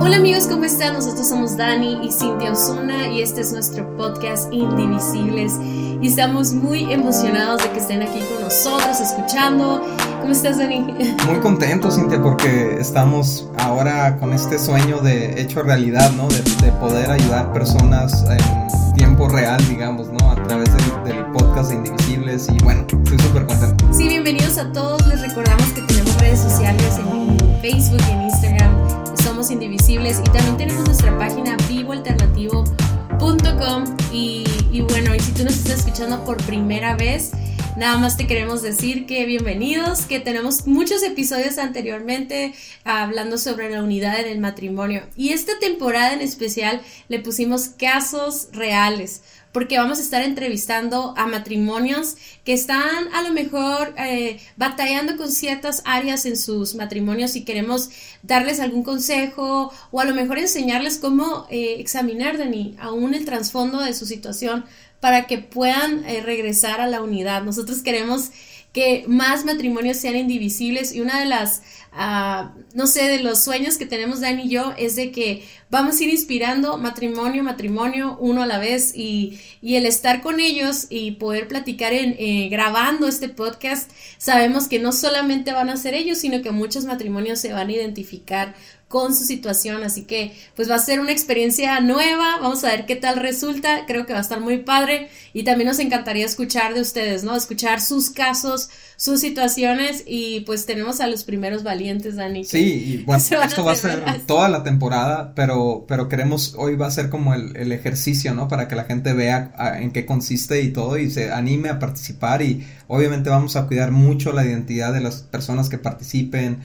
Hola amigos, ¿cómo están? Nosotros somos Dani y Cintia Osuna y este es nuestro podcast Indivisibles y estamos muy emocionados de que estén aquí con nosotros escuchando. ¿Cómo estás Dani? Muy contento Cintia porque estamos ahora con este sueño de hecho realidad, ¿no? De, poder ayudar personas en tiempo real, digamos, ¿no? A través del, del podcast de Indivisibles y bueno, estoy súper contento. Sí, bienvenidos a todos. Les recordamos que tenemos redes sociales en Facebook y en Instagram Indivisibles y también tenemos nuestra página vivoalternativo.com y, y bueno, y si tú nos estás escuchando por primera vez, Nada más te queremos decir que bienvenidos, que tenemos muchos episodios anteriormente hablando sobre la unidad en el matrimonio. Y esta temporada en especial le pusimos casos reales porque vamos a estar entrevistando a matrimonios que están a lo mejor eh, batallando con ciertas áreas en sus matrimonios y queremos darles algún consejo o a lo mejor enseñarles cómo eh, examinar, Dani, aún el trasfondo de su situación para que puedan eh, regresar a la unidad. Nosotros queremos que más matrimonios sean indivisibles y una de las, ah, no sé, de los sueños que tenemos Dani y yo es de que vamos a ir inspirando matrimonio, matrimonio, uno a la vez y, y el estar con ellos y poder platicar en, eh, grabando este podcast, sabemos que no solamente van a ser ellos, sino que muchos matrimonios se van a identificar con su situación, así que pues va a ser una experiencia nueva, vamos a ver qué tal resulta, creo que va a estar muy padre y también nos encantaría escuchar de ustedes, ¿no? Escuchar sus casos, sus situaciones y pues tenemos a los primeros valientes, Dani. Sí, y bueno, esto va a ser toda la temporada, pero, pero queremos, hoy va a ser como el, el ejercicio, ¿no? Para que la gente vea en qué consiste y todo y se anime a participar y obviamente vamos a cuidar mucho la identidad de las personas que participen,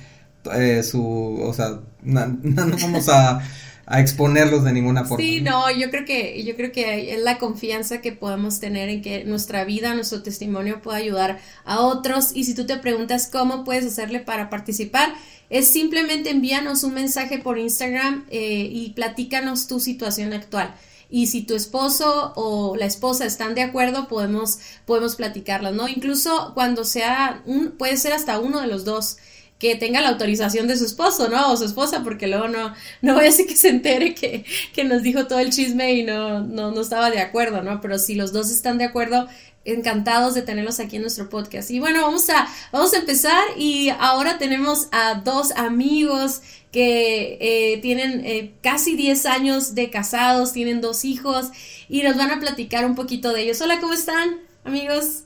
eh, su, o sea, no, vamos a, a, exponerlos de ninguna forma. Sí, no, yo creo que, yo creo que es la confianza que podemos tener en que nuestra vida, nuestro testimonio pueda ayudar a otros. Y si tú te preguntas cómo puedes hacerle para participar, es simplemente envíanos un mensaje por Instagram eh, y platícanos tu situación actual y si tu esposo o la esposa están de acuerdo, podemos, podemos platicarla, ¿no? Incluso cuando sea un, puede ser hasta uno de los dos que tenga la autorización de su esposo, ¿no? O su esposa, porque luego no, no voy a decir que se entere que, que nos dijo todo el chisme y no, no, no estaba de acuerdo, ¿no? Pero si los dos están de acuerdo, encantados de tenerlos aquí en nuestro podcast. Y bueno, vamos a, vamos a empezar y ahora tenemos a dos amigos que eh, tienen eh, casi 10 años de casados, tienen dos hijos y nos van a platicar un poquito de ellos. Hola, ¿cómo están, amigos?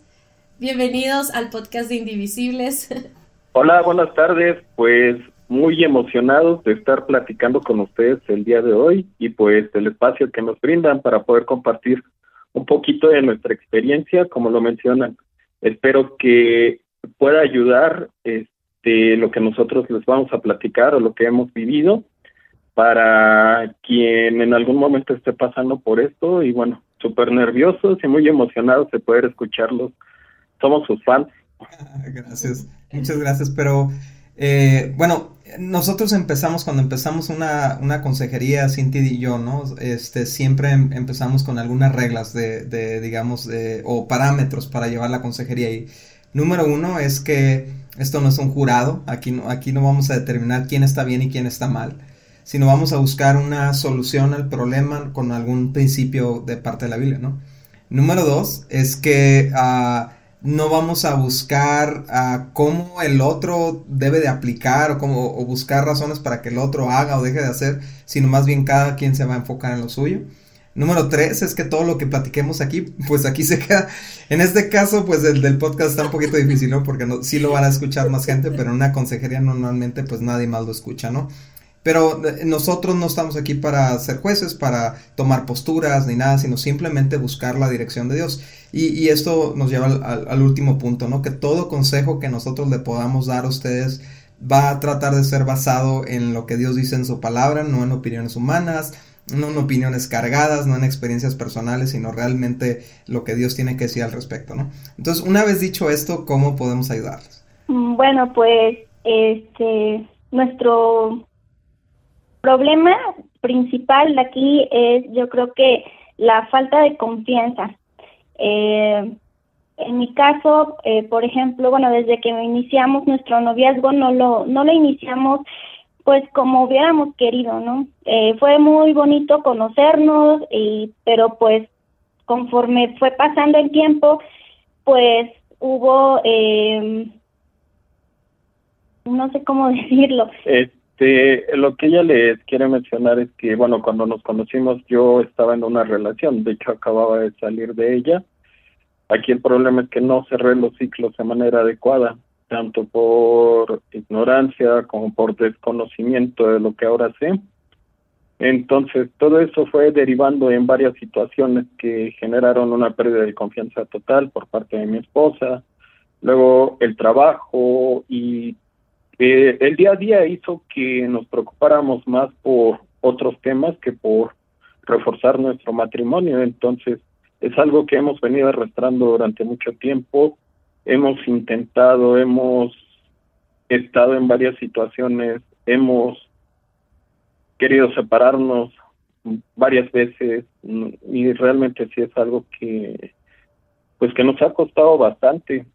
Bienvenidos al podcast de Indivisibles. Hola, buenas tardes. Pues muy emocionados de estar platicando con ustedes el día de hoy y pues el espacio que nos brindan para poder compartir un poquito de nuestra experiencia, como lo mencionan. Espero que pueda ayudar este, lo que nosotros les vamos a platicar o lo que hemos vivido para quien en algún momento esté pasando por esto y bueno, súper nerviosos y muy emocionados de poder escucharlos. Somos sus fans. Gracias. Muchas gracias, pero eh, bueno, nosotros empezamos, cuando empezamos una, una consejería, Cintia y yo, ¿no? Este, siempre em, empezamos con algunas reglas de, de digamos, o parámetros para llevar la consejería. Y número uno es que esto no es un jurado, aquí no, aquí no vamos a determinar quién está bien y quién está mal, sino vamos a buscar una solución al problema con algún principio de parte de la Biblia, ¿no? Número dos es que... Uh, no vamos a buscar cómo el otro debe de aplicar o, cómo, buscar razones para que el otro haga o deje de hacer, sino más bien cada quien se va a enfocar en lo suyo. Número tres es que todo lo que platiquemos aquí, pues aquí se queda. En este caso, pues el del podcast está un poquito difícil, ¿no? Porque sí lo van a escuchar más gente, pero en una consejería normalmente pues nadie más lo escucha, ¿no? Pero eh, nosotros no estamos aquí para ser jueces, para tomar posturas ni nada, sino simplemente buscar la dirección de Dios. Y, esto nos lleva al, último punto, ¿no? Que todo consejo que nosotros le podamos dar a ustedes va a tratar de ser basado en lo que Dios dice en su palabra, no en opiniones humanas, no en opiniones cargadas, no en experiencias personales, sino realmente lo que Dios tiene que decir al respecto, ¿no? Entonces, una vez dicho esto, ¿cómo podemos ayudarles? Mm, bueno, pues este nuestro problema principal de aquí es, yo creo que la falta de confianza. Eh, en mi caso, eh, por ejemplo, bueno, desde que iniciamos nuestro noviazgo no lo, no lo iniciamos pues como hubiéramos querido, ¿no? Eh, fue muy bonito conocernos, y, pero pues conforme fue pasando el tiempo, pues hubo, eh, no sé cómo decirlo. Este, lo que ella les quiere mencionar es que, bueno, cuando nos conocimos yo estaba en una relación, de hecho acababa de salir de ella. Aquí el problema es que no cerré los ciclos de manera adecuada, tanto por ignorancia como por desconocimiento de lo que ahora sé. Entonces, todo eso fue derivando en varias situaciones que generaron una pérdida de confianza total por parte de mi esposa, luego el trabajo y eh, el día a día hizo que nos preocupáramos más por otros temas que por reforzar nuestro matrimonio. Entonces, es algo que hemos venido arrastrando durante mucho tiempo. Hemos intentado, hemos estado en varias situaciones, hemos querido separarnos varias veces y realmente sí es algo que pues que nos ha costado bastante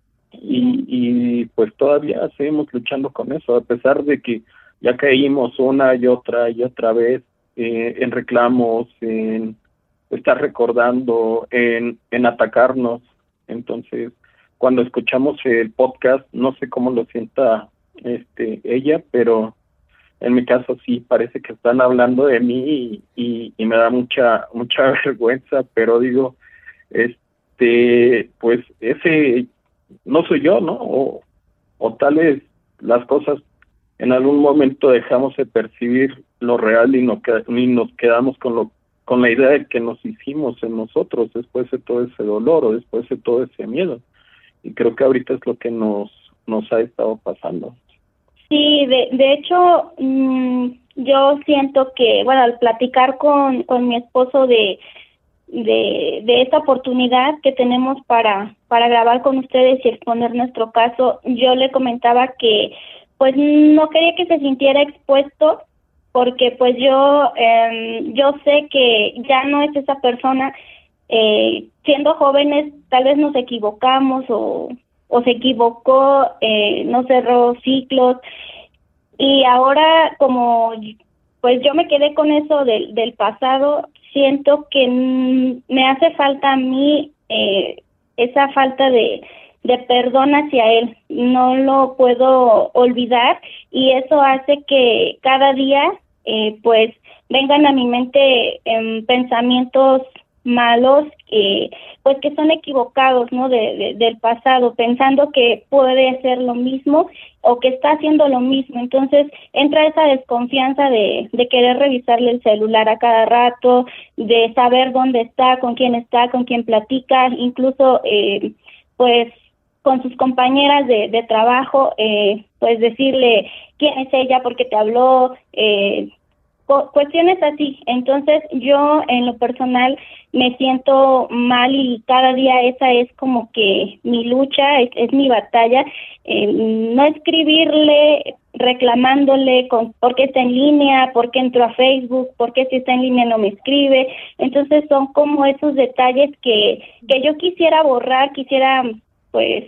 y, y pues todavía seguimos luchando con eso a pesar de que ya caímos una y otra y otra vez eh, en reclamos en estar recordando en en atacarnos. Entonces cuando escuchamos el podcast no sé cómo lo sienta este ella pero en mi caso sí parece que están hablando de mí y, y, me da mucha mucha vergüenza pero digo este pues ese no soy yo no o, o tal vez las cosas en algún momento dejamos de percibir lo real y, no, y nos quedamos con lo con la idea de que nos hicimos en nosotros después de todo ese dolor o después de todo ese miedo. Y creo que ahorita es lo que nos nos ha estado pasando. Sí, de, de hecho, mmm, yo siento que, bueno, al platicar con, con mi esposo de, de, de esta oportunidad que tenemos para, para grabar con ustedes y exponer nuestro caso, yo le comentaba que pues no quería que se sintiera expuesto porque pues yo eh, yo sé que ya no es esa persona eh, siendo jóvenes tal vez nos equivocamos o o se equivocó, eh, no cerró ciclos. Y ahora como pues yo me quedé con eso del pasado, siento que me hace falta a mí eh, esa falta de, de perdón hacia él. No lo puedo olvidar y eso hace que cada día eh, pues vengan a mi mente eh, pensamientos malos pues que son equivocados no de, del pasado pensando que puede hacer lo mismo o que está haciendo lo mismo. Entonces entra esa desconfianza de, querer revisarle el celular a cada rato de saber dónde está con quién está con quién platica incluso eh, pues con sus compañeras de, de trabajo eh, pues decirle quién es ella porque te habló eh, cuestiones así. Entonces yo en lo personal me siento mal y cada día esa es como que mi lucha, es, mi batalla. Eh, no escribirle reclamándole con por qué está en línea, por qué entró a Facebook, por qué si está en línea no me escribe. Entonces son como esos detalles que, que yo quisiera borrar, quisiera pues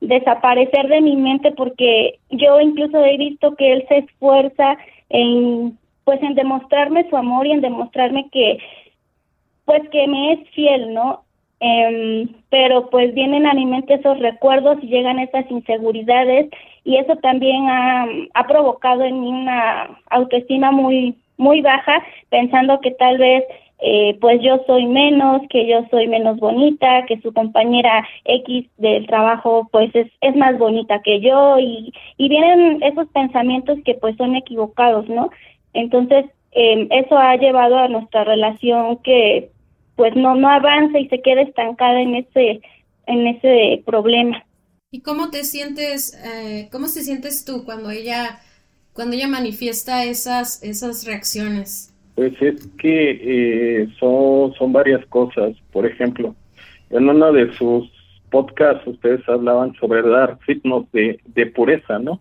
desaparecer de mi mente porque yo incluso he visto que él se esfuerza en pues en demostrarme su amor y en demostrarme que pues que me es fiel, ¿no? Eh, pero pues vienen a mi mente esos recuerdos y llegan esas inseguridades y eso también ha, ha provocado en mí una autoestima muy muy baja pensando que tal vez eh, pues yo soy menos, que yo soy menos bonita, que su compañera X del trabajo pues es, es más bonita que yo y, y vienen esos pensamientos que pues son equivocados, ¿no? Entonces, eh, eso ha llevado a nuestra relación que pues no no avanza y se queda estancada en ese en ese problema. ¿Y cómo te sientes eh, cómo te sientes tú cuando ella cuando ella manifiesta esas esas reacciones? Pues es que eh, son son varias cosas. Por ejemplo, en uno de sus podcasts ustedes hablaban sobre dar signos de, de pureza, ¿no?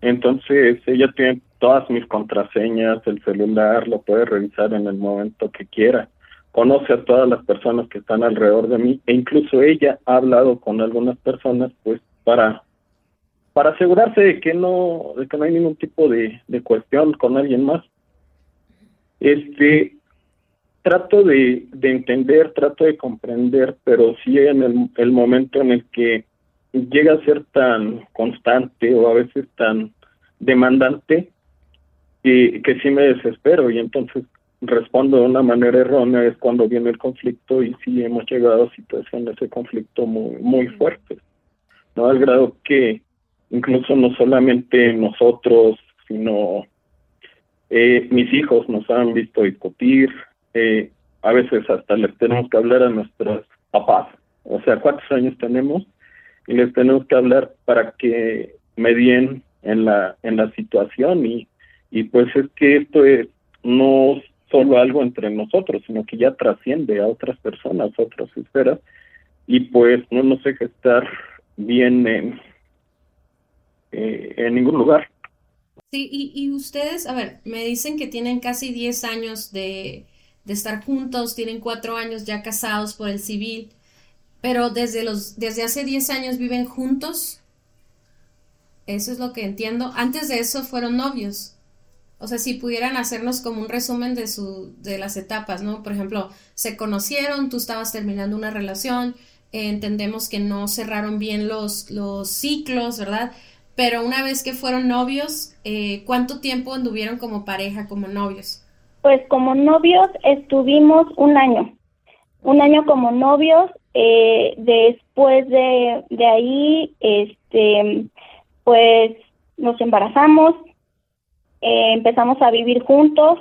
Entonces ella tiene todas mis contraseñas, el celular, lo puede revisar en el momento que quiera. conoce a todas las personas que están alrededor de mí e incluso ella ha hablado con algunas personas pues para para asegurarse de que no de que no hay ningún tipo de, de cuestión con alguien más este trato de, de entender trato de comprender pero sí en el, el momento en el que llega a ser tan constante o a veces tan demandante que, que sí me desespero y entonces respondo de una manera errónea es cuando viene el conflicto y sí hemos llegado a situaciones de conflicto muy muy fuertes no al grado que incluso no solamente nosotros sino eh, mis hijos nos han visto discutir eh, a veces hasta les tenemos que hablar a nuestros papás. O sea cuántos años tenemos y les tenemos que hablar para que medien en la en la situación. Y y pues es que esto es no solo algo entre nosotros, sino que ya trasciende a otras personas, a otras esferas, y pues no nos deja estar bien en, eh, en ningún lugar. Sí, y, y ustedes, a ver, me dicen que tienen casi 10 años de, de estar juntos, tienen cuatro años ya casados por el civil, pero desde, los, desde hace 10 años viven juntos. Eso es lo que entiendo. Antes de eso fueron novios. O sea, si pudieran hacernos como un resumen de, su, de las etapas, ¿no? Por ejemplo, se conocieron, tú estabas terminando una relación, entendemos que no cerraron bien los, los ciclos, ¿verdad? Pero una vez que fueron novios, eh, ¿cuánto tiempo anduvieron como pareja, como novios? Pues como novios estuvimos un año, un año como novios, eh, después de, de ahí, este, pues nos embarazamos, eh, empezamos a vivir juntos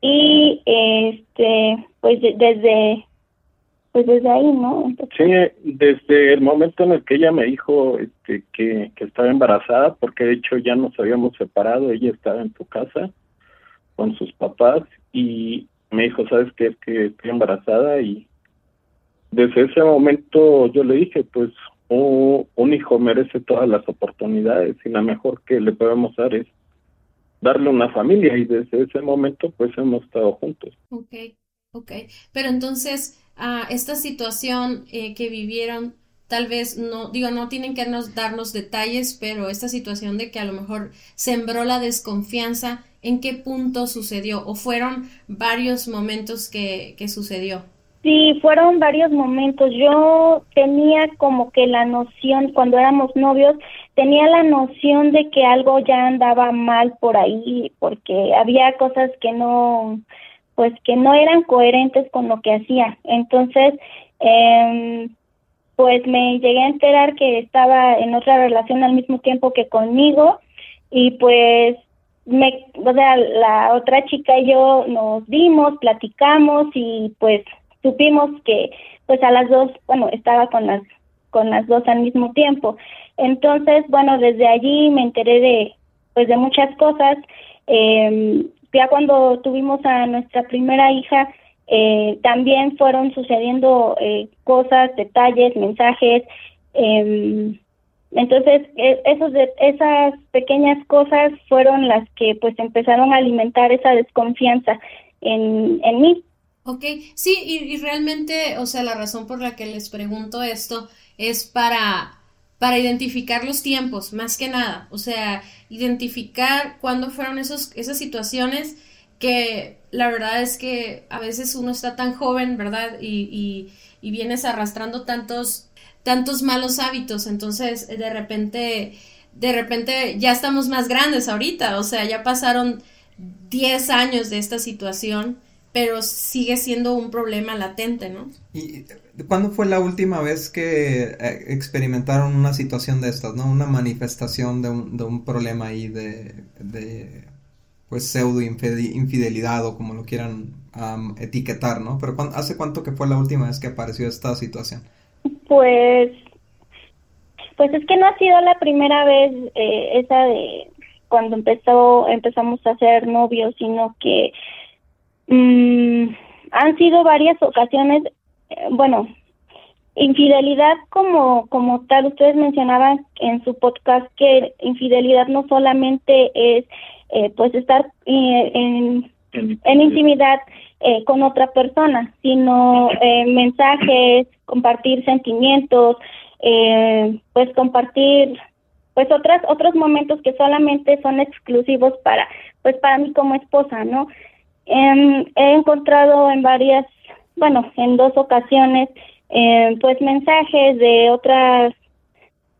y este pues desde pues desde ahí no sí desde el momento en el que ella me dijo este, que, que estaba embarazada porque de hecho ya nos habíamos separado ella estaba en su casa con sus papás y me dijo sabes qué es que estoy embarazada y desde ese momento yo le dije pues un hijo merece todas las oportunidades y la mejor que le podemos dar es darle una familia y desde ese momento pues hemos estado juntos. Ok, ok. Pero entonces, uh, esta situación eh, que vivieron, tal vez no, digo, no tienen que nos, darnos detalles, pero esta situación de que a lo mejor sembró la desconfianza, ¿en qué punto sucedió? ¿O fueron varios momentos que, que sucedió? Sí, fueron varios momentos. Yo tenía como que la noción, cuando éramos novios, tenía la noción de que algo ya andaba mal por ahí, porque había cosas que no, pues que no eran coherentes con lo que hacía. Entonces, eh, pues me llegué a enterar que estaba en otra relación al mismo tiempo que conmigo y pues me, o sea, la otra chica y yo nos vimos, platicamos y pues supimos que pues a las dos, bueno, estaba con las con las dos al mismo tiempo. Entonces, bueno, desde allí me enteré de pues de muchas cosas. Eh, ya cuando tuvimos a nuestra primera hija, eh, también fueron sucediendo eh, cosas, detalles, mensajes. Eh, entonces, esos de, esas pequeñas cosas fueron las que pues empezaron a alimentar esa desconfianza en, en mí. Ok, sí, y, realmente, o sea, la razón por la que les pregunto esto es para, para identificar los tiempos, más que nada, o sea, identificar cuándo fueron esos, esas situaciones que la verdad es que a veces uno está tan joven, ¿verdad? Y, y, y vienes arrastrando tantos, tantos malos hábitos, entonces de repente, de repente ya estamos más grandes ahorita, o sea, ya pasaron 10 años de esta situación pero sigue siendo un problema latente, ¿no? ¿Y cuándo fue la última vez que eh, experimentaron una situación de estas, ¿no? Una manifestación de un, de un problema ahí de, de pues pseudo infidelidad o como lo quieran etiquetar, ¿no? Pero ¿hace cuánto que fue la última vez que apareció esta situación? Pues, pues es que no ha sido la primera vez eh, esa de cuando empezó, empezamos a ser novios, sino que Mm, han sido varias ocasiones, eh, bueno, infidelidad como como tal ustedes mencionaban en su podcast que infidelidad no solamente es eh, pues estar eh, en, en, intimidad eh, con otra persona, sino eh, mensajes, compartir sentimientos, eh, pues compartir pues otras otros momentos que solamente son exclusivos para pues para mí como esposa, ¿no? Em, he encontrado en varias, bueno, en dos ocasiones, pues mensajes de otras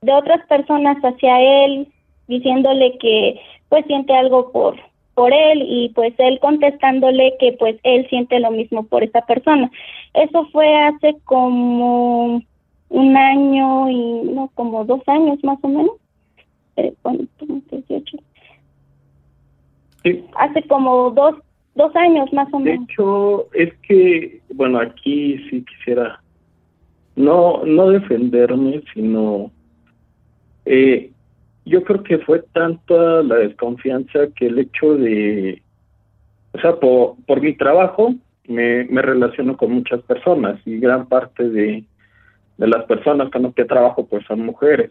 de otras personas hacia él diciéndole que pues siente algo por por él y pues él contestándole que pues él siente lo mismo por esa persona. Eso fue hace como un año y no como dos años más o menos. Eh, sí. Hace como dos dos años más o menos. De hecho es que bueno aquí sí quisiera no no defenderme sino eh, yo creo que fue tanta la desconfianza que el hecho de, o sea, por, por mi trabajo me, me relaciono con muchas personas y gran parte de, de las personas con las que trabajo pues son mujeres.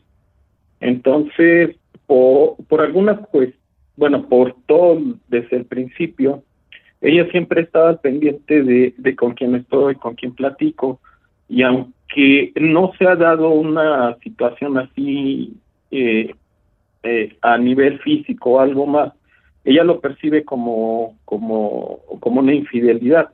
Entonces, por, por alguna pues, bueno, por todo desde el principio, ella siempre estaba pendiente de, de con quién estoy, con quién platico, y aunque no se ha dado una situación así eh, eh, a nivel físico o algo más, ella lo percibe como, como, como una infidelidad.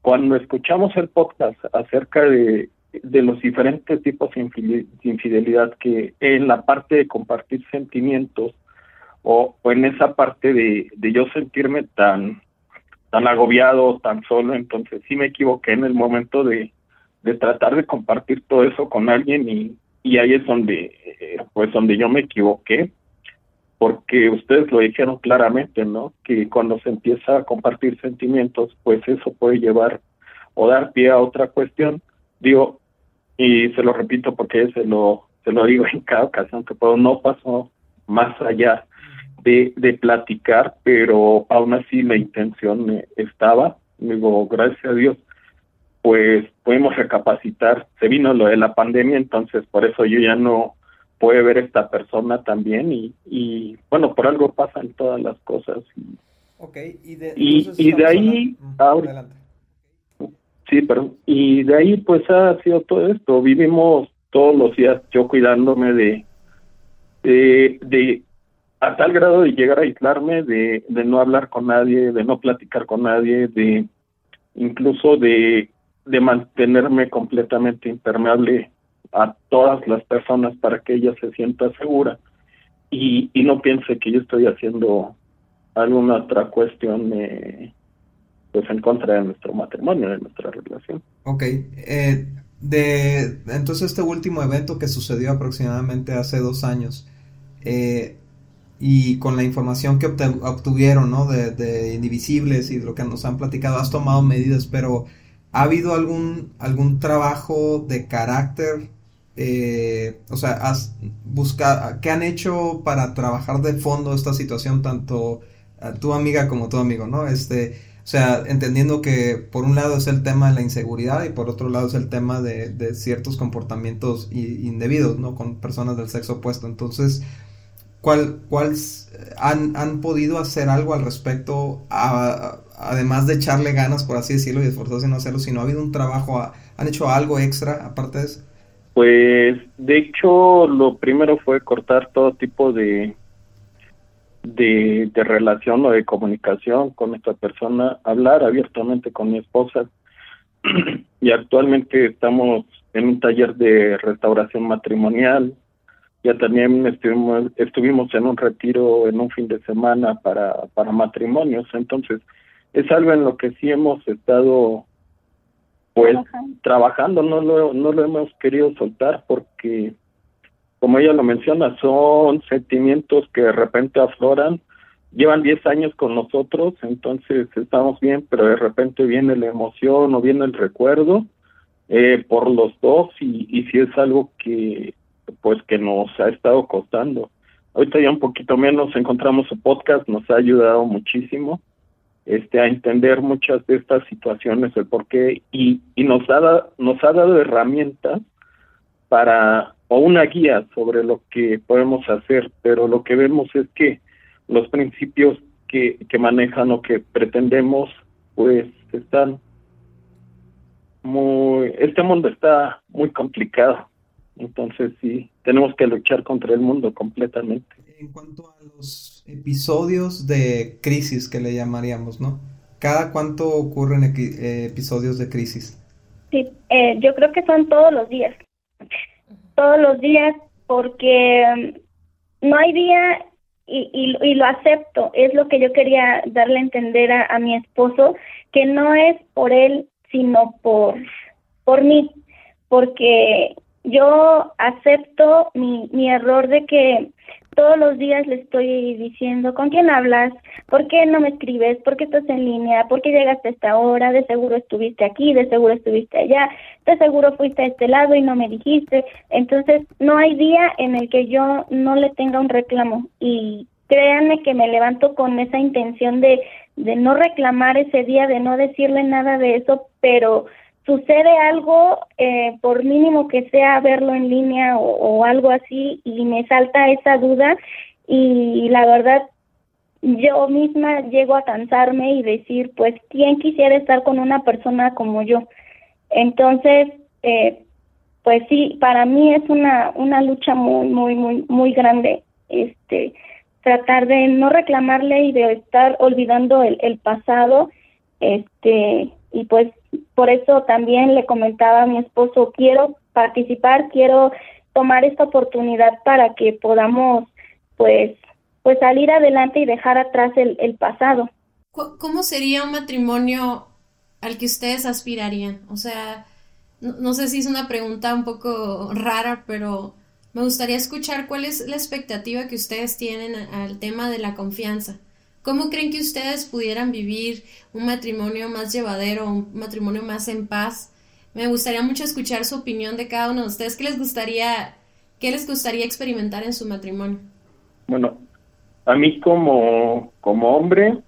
Cuando escuchamos el podcast acerca de, de los diferentes tipos de infidelidad que en la parte de compartir sentimientos o, o en esa parte de, de yo sentirme tan tan agobiado, tan solo, entonces sí me equivoqué en el momento de, de tratar de compartir todo eso con alguien y, y ahí es donde eh, pues donde yo me equivoqué porque ustedes lo dijeron claramente no que cuando se empieza a compartir sentimientos pues eso puede llevar o dar pie a otra cuestión. Digo y se lo repito porque se lo se lo digo en cada ocasión que puedo no pasó más allá de, de platicar pero aún así la intención estaba digo gracias a Dios pues pudimos recapacitar, se vino lo de la pandemia, entonces por eso yo ya no puedo ver esta persona también y, y bueno, por algo pasan todas las cosas. Y, okay, y de, y, de ahí, adelante. sí, perdón, y de ahí pues ha sido todo esto, vivimos todos los días yo cuidándome de, de, de a tal grado de llegar a aislarme, de, de no hablar con nadie, de no platicar con nadie, de incluso de de mantenerme completamente impermeable a todas las personas para que ella se sienta segura y, y no piense que yo estoy haciendo alguna otra cuestión eh, pues en contra de nuestro matrimonio, de nuestra relación. Ok, eh, de entonces este último evento que sucedió aproximadamente hace dos años eh, y con la información que obtuvieron ¿no? de, de Indivisibles y lo que nos han platicado, has tomado medidas, pero ¿Ha habido algún, algún trabajo de carácter? Eh, o sea, has buscado, ¿qué han hecho para trabajar de fondo esta situación, tanto tu amiga como tu amigo, ¿no? Este, o sea, entendiendo que por un lado es el tema de la inseguridad y por otro lado es el tema de, ciertos comportamientos indebidos, ¿no? Con personas del sexo opuesto. Entonces, ¿cuál, cuál han, han podido hacer algo al respecto a, además de echarle ganas, por así decirlo, y esforzarse en no hacerlo, si no ha habido un trabajo, ¿han hecho algo extra aparte de eso? Pues, de hecho, lo primero fue cortar todo tipo de, de, de relación o de comunicación con esta persona, hablar abiertamente con mi esposa. y actualmente estamos en un taller de restauración matrimonial. Ya también estuvimos, estuvimos en un retiro en un fin de semana para, para matrimonios. Entonces, es algo en lo que sí hemos estado pues trabajando, no lo, no lo hemos querido soltar porque como ella lo menciona, son sentimientos que de repente afloran, llevan 10 años con nosotros, entonces estamos bien, pero de repente viene la emoción o viene el recuerdo eh, por los dos y, y si es algo que pues que nos ha estado costando. Ahorita ya un poquito menos encontramos su podcast, nos ha ayudado muchísimo este, a entender muchas de estas situaciones, el por qué, y, y nos, ha, nos ha dado herramientas para, o una guía sobre lo que podemos hacer, pero lo que vemos es que los principios que, que manejan o que pretendemos, pues están muy, este mundo está muy complicado. Entonces sí, tenemos que luchar contra el mundo completamente. En cuanto a los episodios de crisis que le llamaríamos, ¿no? ¿Cada cuánto ocurren eh, episodios de crisis? Sí, eh, yo creo que son todos los días. Todos los días porque mm, no hay día y, y, lo acepto. Es lo que yo quería darle a entender a, a mi esposo, que no es por él, sino por, por mí. Porque yo acepto mi, mi error de que todos los días le estoy diciendo, ¿con quién hablas? ¿Por qué no me escribes? ¿Por qué estás en línea? ¿Por qué llegaste a esta hora? De seguro estuviste aquí, de seguro estuviste allá, de seguro fuiste a este lado y no me dijiste. Entonces, no hay día en el que yo no le tenga un reclamo y créanme que me levanto con esa intención de, de no reclamar ese día, de no decirle nada de eso, pero sucede algo, eh, por mínimo que sea verlo en línea o, algo así, y me salta esa duda y la verdad yo misma llego a cansarme y decir, pues, ¿quién quisiera estar con una persona como yo? Entonces, eh, pues sí, para mí es una, una lucha muy, muy, muy, muy grande, este, tratar de no reclamarle y de estar olvidando el, el pasado, este, y pues por eso también le comentaba a mi esposo, quiero participar, quiero tomar esta oportunidad para que podamos pues pues salir adelante y dejar atrás el, pasado. ¿Cómo sería un matrimonio al que ustedes aspirarían? O sea, no, sé si es una pregunta un poco rara, pero me gustaría escuchar cuál es la expectativa que ustedes tienen al tema de la confianza. ¿Cómo creen que ustedes pudieran vivir un matrimonio más llevadero, un matrimonio más en paz? Me gustaría mucho escuchar su opinión de cada uno de ustedes. ¿Qué les gustaría, qué les gustaría experimentar en su matrimonio? Bueno, a mí como, como hombre,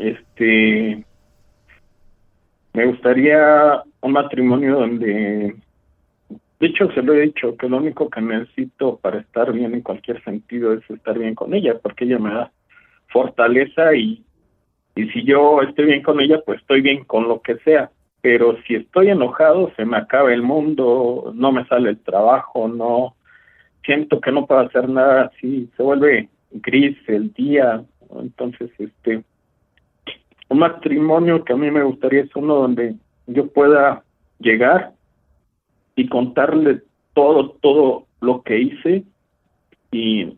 este, me gustaría un matrimonio donde, de hecho se lo he dicho, que lo único que necesito para estar bien en cualquier sentido es estar bien con ella, porque ella me da fortaleza y, y si yo estoy bien con ella, pues estoy bien con lo que sea. Pero si estoy enojado, se me acaba el mundo, no me sale el trabajo, no siento que no puedo hacer nada, así se vuelve gris el día. Entonces, este, un matrimonio que a mí me gustaría es uno donde yo pueda llegar y contarle todo, todo lo que hice y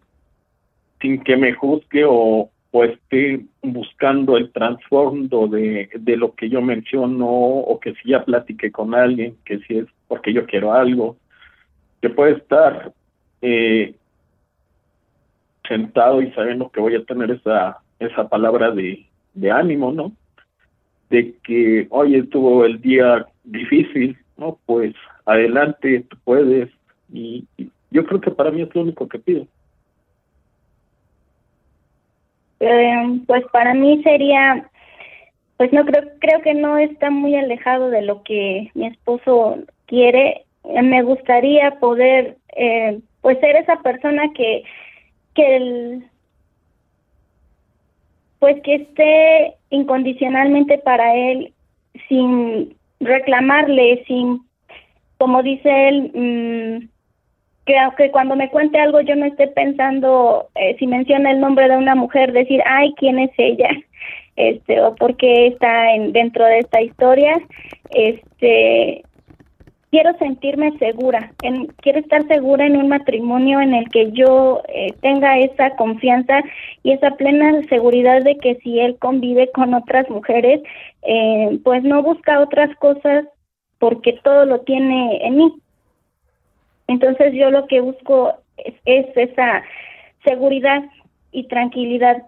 sin que me juzgue o, o esté buscando el trasfondo de, de lo que yo menciono o que si ya platiqué con alguien, que si es porque yo quiero algo, que puede estar eh, sentado y sabiendo que voy a tener esa, esa palabra de, de ánimo, ¿no? De que, hoy estuvo el día difícil, ¿no? Pues adelante, tú puedes. y yo creo que para mí es lo único que pido. Eh, pues para mí sería, pues no creo, creo que no está muy alejado de lo que mi esposo quiere. Eh, me gustaría poder, eh, pues ser esa persona que, que el, pues que esté incondicionalmente para él, sin reclamarle, sin, como dice él, mmm, que aunque cuando me cuente algo yo no esté pensando, eh, si menciona el nombre de una mujer, decir, ay, ¿quién es ella? Este, o por qué está en, dentro de esta historia. Este, quiero sentirme segura, en, quiero estar segura en un matrimonio en el que yo eh, tenga esa confianza y esa plena seguridad de que si él convive con otras mujeres, eh, pues no busca otras cosas porque todo lo tiene en mí. Entonces yo lo que busco es, esa seguridad y tranquilidad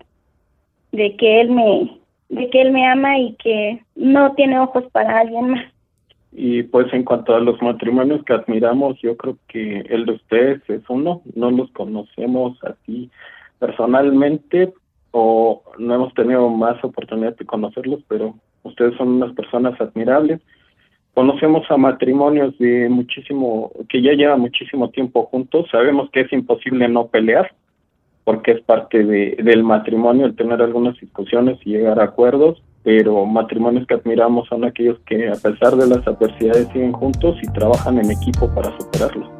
de que él me de que él me ama y que no tiene ojos para alguien más. Y pues en cuanto a los matrimonios que admiramos, yo creo que el de ustedes es uno, no los conocemos así personalmente o no hemos tenido más oportunidad de conocerlos, pero ustedes son unas personas admirables Conocemos a matrimonios de muchísimo, que ya llevan muchísimo tiempo juntos. Sabemos que es imposible no pelear, porque es parte de, del matrimonio el tener algunas discusiones y llegar a acuerdos, pero matrimonios que admiramos son aquellos que a pesar de las adversidades siguen juntos y trabajan en equipo para superarlo.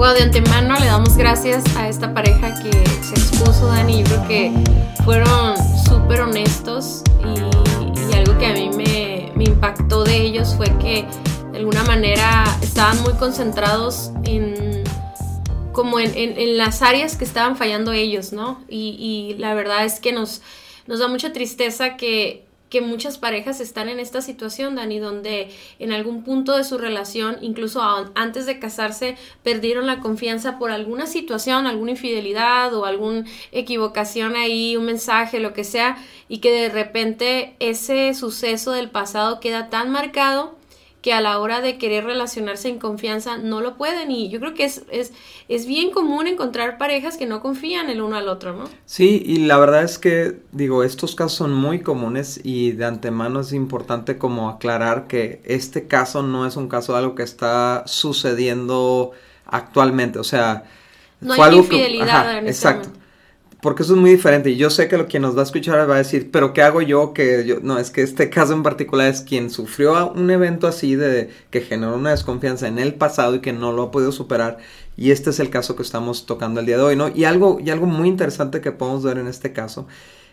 Bueno, de antemano le damos gracias a esta pareja que se expuso, Dani. Yo creo que fueron súper honestos y, algo que a mí me, me impactó de ellos fue que de alguna manera estaban muy concentrados en como en, en, las áreas que estaban fallando ellos, ¿no? Y, y la verdad es que nos, nos da mucha tristeza que, que muchas parejas están en esta situación, Dani, donde en algún punto de su relación, incluso antes de casarse, perdieron la confianza por alguna situación, alguna infidelidad o alguna equivocación ahí, un mensaje, lo que sea, y que de repente ese suceso del pasado queda tan marcado que a la hora de querer relacionarse en confianza no lo pueden. Y yo creo que es, es, es bien común encontrar parejas que no confían el uno al otro, ¿no? Sí, y la verdad es que digo, estos casos son muy comunes y de antemano es importante como aclarar que este caso no es un caso de algo que está sucediendo actualmente, o sea... No hay infidelidad en este Exacto porque eso es muy diferente. Y yo sé que lo que nos va a escuchar va a decir, pero ¿qué hago yo? Que yo, no, es que este caso en particular es quien sufrió un evento así de que generó una desconfianza en el pasado y que no lo ha podido superar. Y este es el caso que estamos tocando el día de hoy, ¿no? Y algo, y algo muy interesante que podemos ver en este caso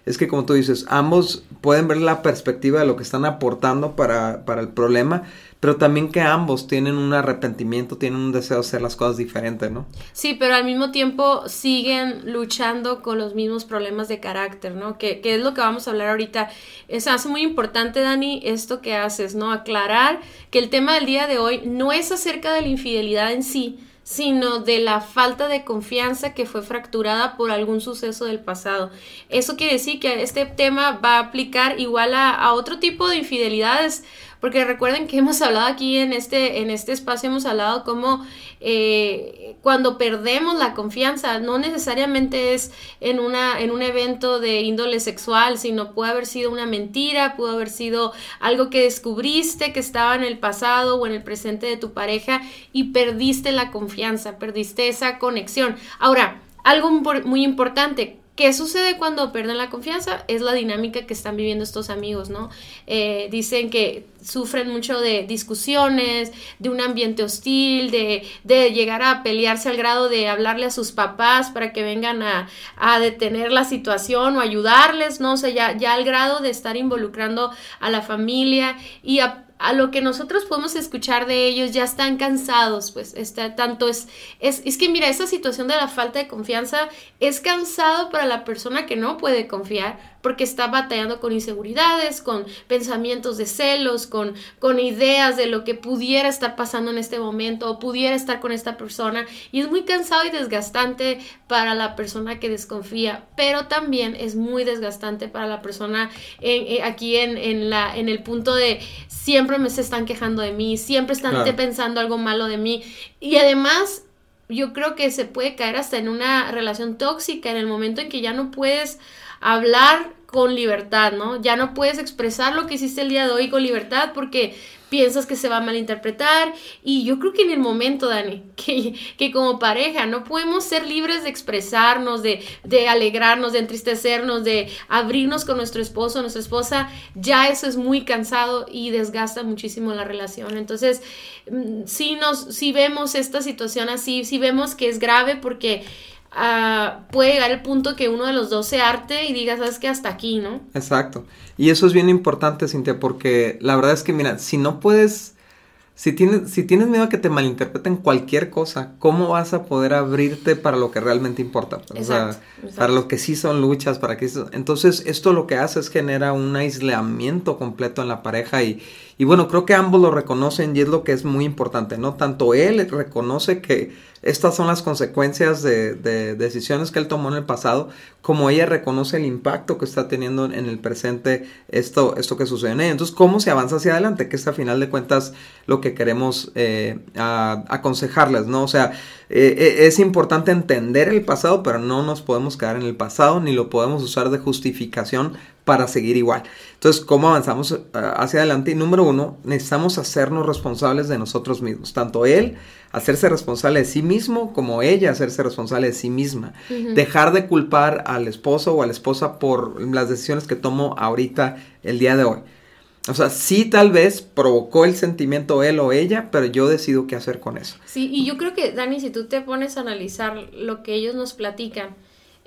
es que como tú dices, ambos pueden ver la perspectiva de lo que están aportando para, para el problema, pero también que ambos tienen un arrepentimiento, tienen un deseo de hacer las cosas diferentes, ¿no? Sí, pero al mismo tiempo siguen luchando con los mismos problemas de carácter, ¿no? Que, que es lo que vamos a hablar ahorita. Es muy importante, Dani, esto que haces, ¿no? Aclarar que el tema del día de hoy no es acerca de la infidelidad en sí, sino de la falta de confianza que fue fracturada por algún suceso del pasado. Eso quiere decir que este tema va a aplicar igual a, a otro tipo de infidelidades porque recuerden que hemos hablado aquí en este, en este espacio, hemos hablado como eh, cuando perdemos la confianza, no necesariamente es en, una, en un evento de índole sexual, sino puede haber sido una mentira, puede haber sido algo que descubriste que estaba en el pasado o en el presente de tu pareja y perdiste la confianza, perdiste esa conexión. Ahora, algo muy importante, ¿Qué sucede cuando pierden la confianza? Es la dinámica que están viviendo estos amigos, ¿no? Eh, dicen que sufren mucho de discusiones, de un ambiente hostil, de, de, llegar a pelearse al grado de hablarle a sus papás para que vengan a, a detener la situación o ayudarles, ¿no? O sea, ya, ya al grado de estar involucrando a la familia y a a lo que nosotros podemos escuchar de ellos ya están cansados, pues está tanto es, es, es que mira, esa situación de la falta de confianza es cansado para la persona que no puede confiar porque está batallando con inseguridades, con pensamientos de celos, con, con ideas de lo que pudiera estar pasando en este momento o pudiera estar con esta persona. Y es muy cansado y desgastante para la persona que desconfía, pero también es muy desgastante para la persona eh, aquí en, en, la, en el punto de siempre me se están quejando de mí, siempre están pensando algo malo de mí y además yo creo que se puede caer hasta en una relación tóxica en el momento en que ya no puedes hablar con libertad, ¿no? Ya no puedes expresar lo que hiciste el día de hoy con libertad porque piensas que se va a malinterpretar y yo creo que en el momento, Dani, que, que como pareja no podemos ser libres de expresarnos, de, de, alegrarnos, de entristecernos, de abrirnos con nuestro esposo, nuestra esposa, ya eso es muy cansado y desgasta muchísimo la relación. Entonces, mm, si, nos, si vemos esta situación así, si vemos que es grave porque puede llegar el punto que uno de los dos se arte y diga, sabes que hasta aquí, ¿no? Exacto. Y eso es bien importante, Cintia, porque la verdad es que, mira, si no puedes, si tienes, si tienes miedo a que te malinterpreten cualquier cosa, ¿cómo vas a poder abrirte para lo que realmente importa? o sea, para lo que sí son luchas, para que... Entonces, esto lo que hace es genera un aislamiento completo en la pareja y, y bueno, creo que ambos lo reconocen y es lo que es muy importante, ¿no? Tanto él reconoce que estas son las consecuencias de, decisiones que él tomó en el pasado, como ella reconoce el impacto que está teniendo en el presente esto, esto que sucede en ella. Entonces, ¿cómo se avanza hacia adelante? Que es a final de cuentas lo que queremos eh, aconsejarles, ¿no? O sea, eh, eh, es importante entender el pasado, pero no nos podemos quedar en el pasado ni lo podemos usar de justificación para seguir igual. Entonces, ¿cómo avanzamos eh, hacia adelante? Y número uno, necesitamos hacernos responsables de nosotros mismos. Tanto él hacerse responsable de sí mismo como ella hacerse responsable de sí misma. Dejar de culpar al esposo o a la esposa por las decisiones que tomo ahorita el día de hoy. O sea, sí tal vez provocó el sentimiento él o ella, pero yo decido qué hacer con eso. Sí, y yo creo que, Dani, si tú te pones a analizar lo que ellos nos platican,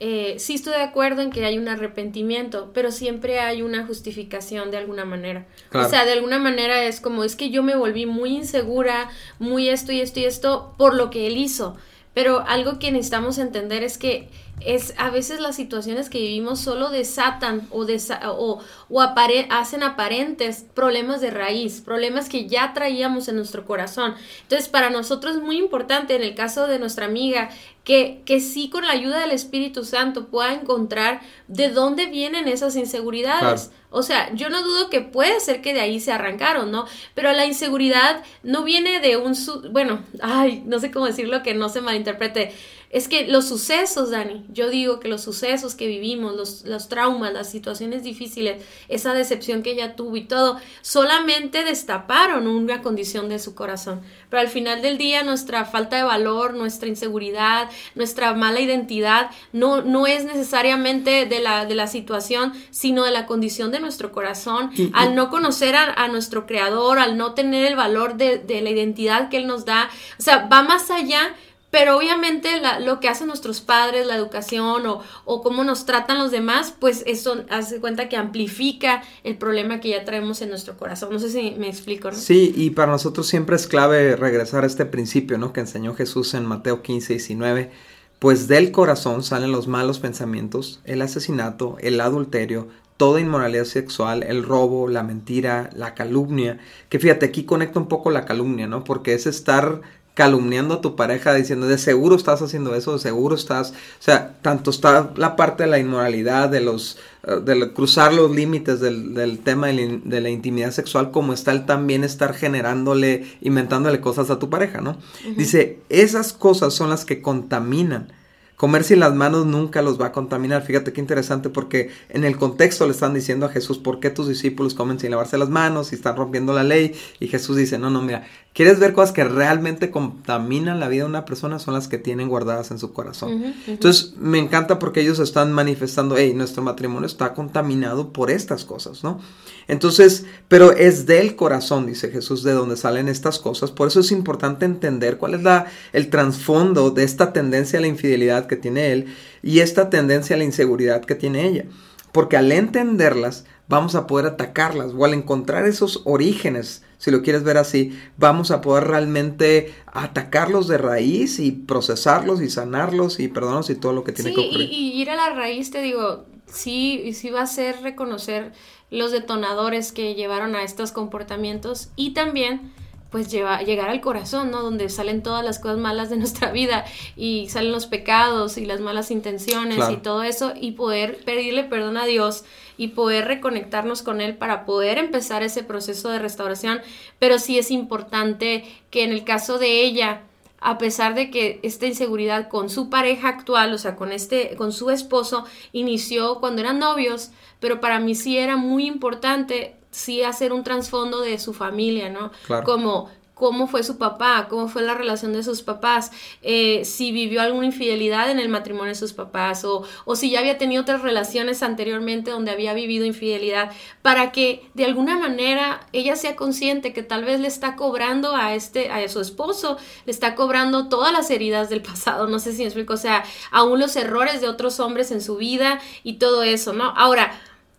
eh, sí estoy de acuerdo en que hay un arrepentimiento, pero siempre hay una justificación de alguna manera. O sea, de alguna manera es como, es que yo me volví muy insegura, muy esto y esto y esto por lo que él hizo. Pero algo que necesitamos entender es que es a veces las situaciones que vivimos solo desatan o, o, o hacen aparentes problemas de raíz, problemas que ya traíamos en nuestro corazón. Entonces, para nosotros es muy importante, en el caso de nuestra amiga, que, que sí con la ayuda del Espíritu Santo pueda encontrar de dónde vienen esas inseguridades. O sea, yo no dudo que puede ser que de ahí se arrancaron, ¿no? Pero la inseguridad no viene de un, bueno, ay, no sé cómo decirlo que no se malinterprete es que los sucesos, Dani, yo digo que los sucesos que vivimos, los, los, traumas, las situaciones difíciles, esa decepción que ella tuvo y todo, solamente destaparon una condición de su corazón. Pero al final del día, nuestra falta de valor, nuestra inseguridad, nuestra mala identidad, no, no es necesariamente de la, de la situación, sino de la condición de nuestro corazón. al no conocer a, nuestro creador, al no tener el valor de, de la identidad que Él nos da, o sea, va más allá pero obviamente lo que hacen nuestros padres, la educación o, o, cómo nos tratan los demás, pues eso hace cuenta que amplifica el problema que ya traemos en nuestro corazón. No sé si me explico, ¿no? Sí, y para nosotros siempre es clave regresar a este principio, ¿no? Que enseñó Jesús en Mateo 15, 19. Pues del corazón salen los malos pensamientos, el asesinato, el adulterio, toda inmoralidad sexual, el robo, la mentira, la calumnia. Que fíjate, aquí conecta un poco la calumnia, ¿no? Porque es estar calumniando a tu pareja diciendo de seguro estás haciendo eso, de seguro estás, o sea, tanto está la parte de la inmoralidad, de los, eh, de cruzar los límites del, tema de la, intimidad sexual, como está el también estar generándole, inventándole cosas a tu pareja, ¿no? Dice, esas cosas son las que contaminan Comer sin las manos nunca los va a contaminar. Fíjate qué interesante porque en el contexto le están diciendo a Jesús, ¿por qué tus discípulos comen sin lavarse las manos y están rompiendo la ley? Y Jesús dice, no, no, mira, ¿quieres ver cosas que realmente contaminan la vida de una persona? Son las que tienen guardadas en su corazón. Entonces, me encanta porque ellos están manifestando, hey, nuestro matrimonio está contaminado por estas cosas, ¿no? Entonces, pero es del corazón, dice Jesús, de donde salen estas cosas. Por eso es importante entender cuál es la, el trasfondo de esta tendencia a la infidelidad que tiene él y esta tendencia a la inseguridad que tiene ella. Porque al entenderlas, vamos a poder atacarlas o al encontrar esos orígenes, si lo quieres ver así, vamos a poder realmente atacarlos de raíz y procesarlos y sanarlos y perdonarlos y todo lo que tiene que ocurrir. Y, y ir a la raíz, te digo, sí, sí va a ser reconocer los detonadores que llevaron a estos comportamientos y también pues lleva, llegar al corazón, ¿no? Donde salen todas las cosas malas de nuestra vida y salen los pecados y las malas intenciones y todo eso y poder pedirle perdón a Dios y poder reconectarnos con Él para poder empezar ese proceso de restauración. Pero sí es importante que en el caso de ella, a pesar de que esta inseguridad con su pareja actual, o sea, con este, con su esposo, inició cuando eran novios, pero para mí sí era muy importante sí hacer un trasfondo de su familia, ¿no? Como cómo fue su papá, cómo fue la relación de sus papás, eh, si vivió alguna infidelidad en el matrimonio de sus papás o, o si ya había tenido otras relaciones anteriormente donde había vivido infidelidad, para que de alguna manera ella sea consciente que tal vez le está cobrando a este, a su esposo, le está cobrando todas las heridas del pasado, no sé si me explico, o sea, aún los errores de otros hombres en su vida y todo eso, ¿no? Ahora,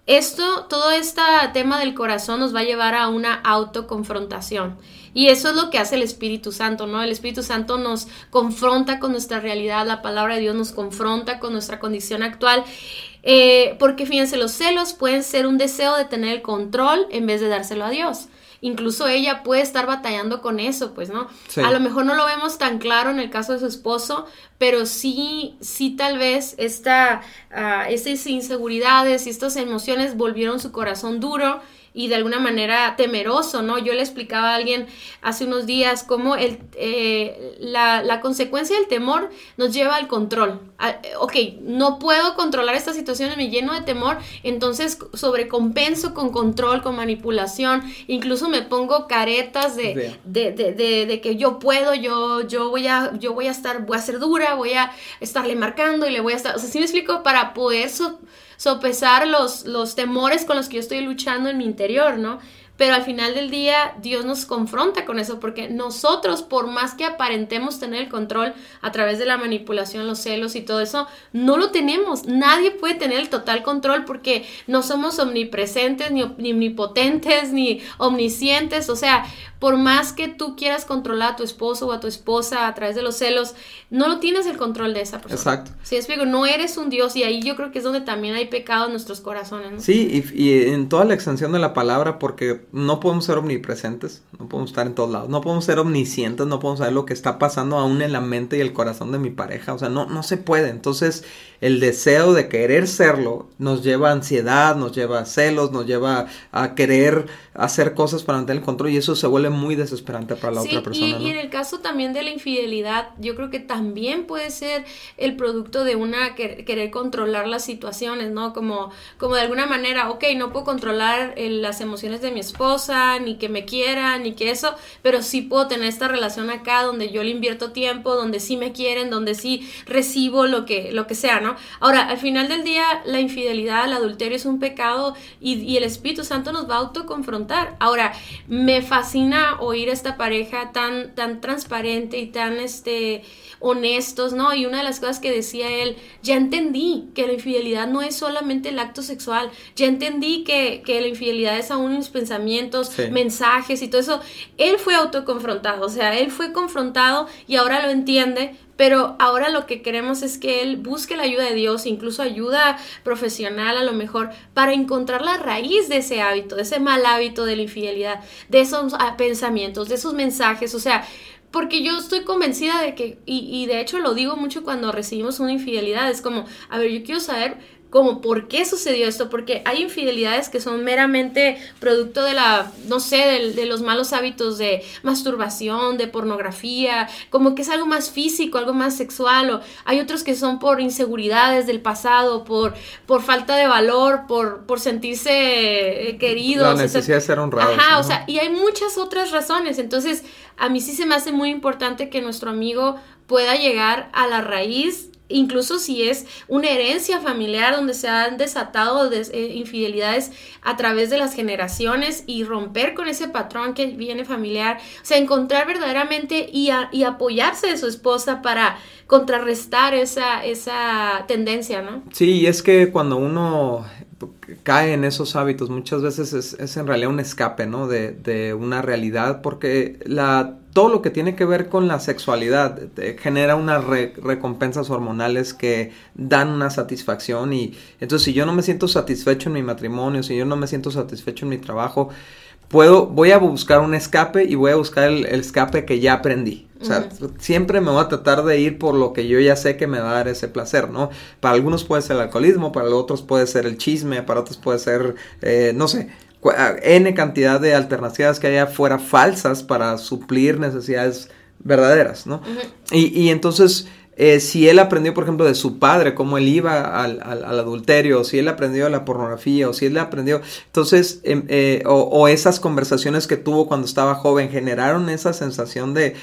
esto, todo este tema del corazón nos va a llevar a una autoconfrontación. Y eso es lo que hace el Espíritu Santo, ¿no? El Espíritu Santo nos confronta con nuestra realidad, la palabra de Dios nos confronta con nuestra condición actual. Eh, porque fíjense, los celos pueden ser un deseo de tener el control en vez de dárselo a Dios incluso ella puede estar batallando con eso, pues, ¿no? A lo mejor no lo vemos tan claro en el caso de su esposo, pero sí, sí tal vez esta, uh, estas inseguridades y estas emociones volvieron su corazón duro y de alguna manera temeroso, ¿no? Yo le explicaba a alguien hace unos días cómo el, eh, la, la, consecuencia del temor nos lleva al control. ok, no puedo controlar esta situación, me lleno de temor, entonces sobrecompenso con control, con manipulación, incluso me pongo caretas de, de, de, de, que yo puedo, yo, yo, voy a, yo voy a estar, voy a ser dura, voy a estarle marcando y le voy a estar, o sea, si me explico, para poder sopesar los, los temores con los que yo estoy luchando en mi interior, ¿no? Pero al final del día Dios nos confronta con eso porque nosotros, por más que aparentemos tener el control a través de la manipulación, los celos y todo eso, no lo tenemos. Nadie puede tener el total control porque no somos omnipresentes, ni, ni omnipotentes, ni omniscientes. O sea, por más que tú quieras controlar a tu esposo o a tu esposa a través de los celos, no lo tienes el control de esa persona. Exacto. Sí, explico, no eres un Dios y ahí yo creo que es donde también hay pecado en nuestros corazones. ¿no? Sí, y, y, en toda la extensión de la palabra, porque no podemos ser omnipresentes, no podemos estar en todos lados, no podemos ser omniscientes, no podemos saber lo que está pasando aún en la mente y el corazón de mi pareja, o sea, no, no se puede. Entonces, el deseo de querer serlo nos lleva a ansiedad, nos lleva a celos, nos lleva a querer hacer cosas para mantener el control y eso se vuelve muy desesperante para la otra persona. Y, y en el caso también de la infidelidad, yo creo que también puede ser el producto de una querer controlar las situaciones, ¿no? Como, como de alguna manera, ok, no puedo controlar eh, las emociones de mi esposa, ni que me quiera, ni que eso, pero sí puedo tener esta relación acá donde yo le invierto tiempo, donde sí me quieren, donde sí recibo lo que, lo que sea, ¿no? Ahora, al final del día, la infidelidad, el adulterio es un pecado y, el Espíritu Santo nos va a autoconfrontar. Ahora, me fascina oír a esta pareja tan, tan transparente y tan, este, honestos, ¿no? Y una de las cosas que decía él, ya entendí que la infidelidad no es solamente el acto sexual, ya entendí que, la infidelidad es aún mis pensamientos, mensajes y todo eso. Él fue autoconfrontado, o sea, él fue confrontado y ahora lo entiende, pero ahora lo que queremos es que él busque la ayuda de Dios, incluso ayuda profesional a lo mejor, para encontrar la raíz de ese hábito, de ese mal hábito de la infidelidad, de esos ah, pensamientos, de esos mensajes, o sea, porque yo estoy convencida de que, y, y, de hecho lo digo mucho cuando recibimos una infidelidad, es como, a ver, yo quiero saber como por qué sucedió esto, porque hay infidelidades que son meramente producto de la, no sé, de, los malos hábitos de masturbación, de pornografía, como que es algo más físico, algo más sexual, o hay otros que son por inseguridades del pasado, por, por falta de valor, por, por sentirse eh, queridos. La necesidad de ser honrado. Ajá, o sea, y hay muchas otras razones, entonces a mí sí se me hace muy importante que nuestro amigo pueda llegar a la raíz incluso si es una herencia familiar donde se han desatado eh, infidelidades a través de las generaciones y romper con ese patrón que viene familiar, o sea, encontrar verdaderamente y, apoyarse de su esposa para contrarrestar esa, esa tendencia, ¿no? Sí, y es que cuando uno cae en esos hábitos muchas veces es, en realidad un escape, ¿no? De, de una realidad porque la todo lo que tiene que ver con la sexualidad eh, genera unas recompensas hormonales que dan una satisfacción y entonces si yo no me siento satisfecho en mi matrimonio, si yo no me siento satisfecho en mi trabajo, puedo, voy a buscar un escape y voy a buscar el, escape que ya aprendí. O sea, siempre me voy a tratar de ir por lo que yo ya sé que me va a dar ese placer, ¿no? Para algunos puede ser el alcoholismo, para otros puede ser el chisme, para otros puede ser, eh, no sé, N cantidad de alternativas que haya fuera falsas para suplir necesidades verdaderas, ¿no? y, y entonces eh, si él aprendió, por ejemplo, de su padre, cómo él iba al, adulterio, o si él aprendió la pornografía, o si él aprendió, entonces, em, eh, o, esas conversaciones que tuvo cuando estaba joven generaron esa sensación de,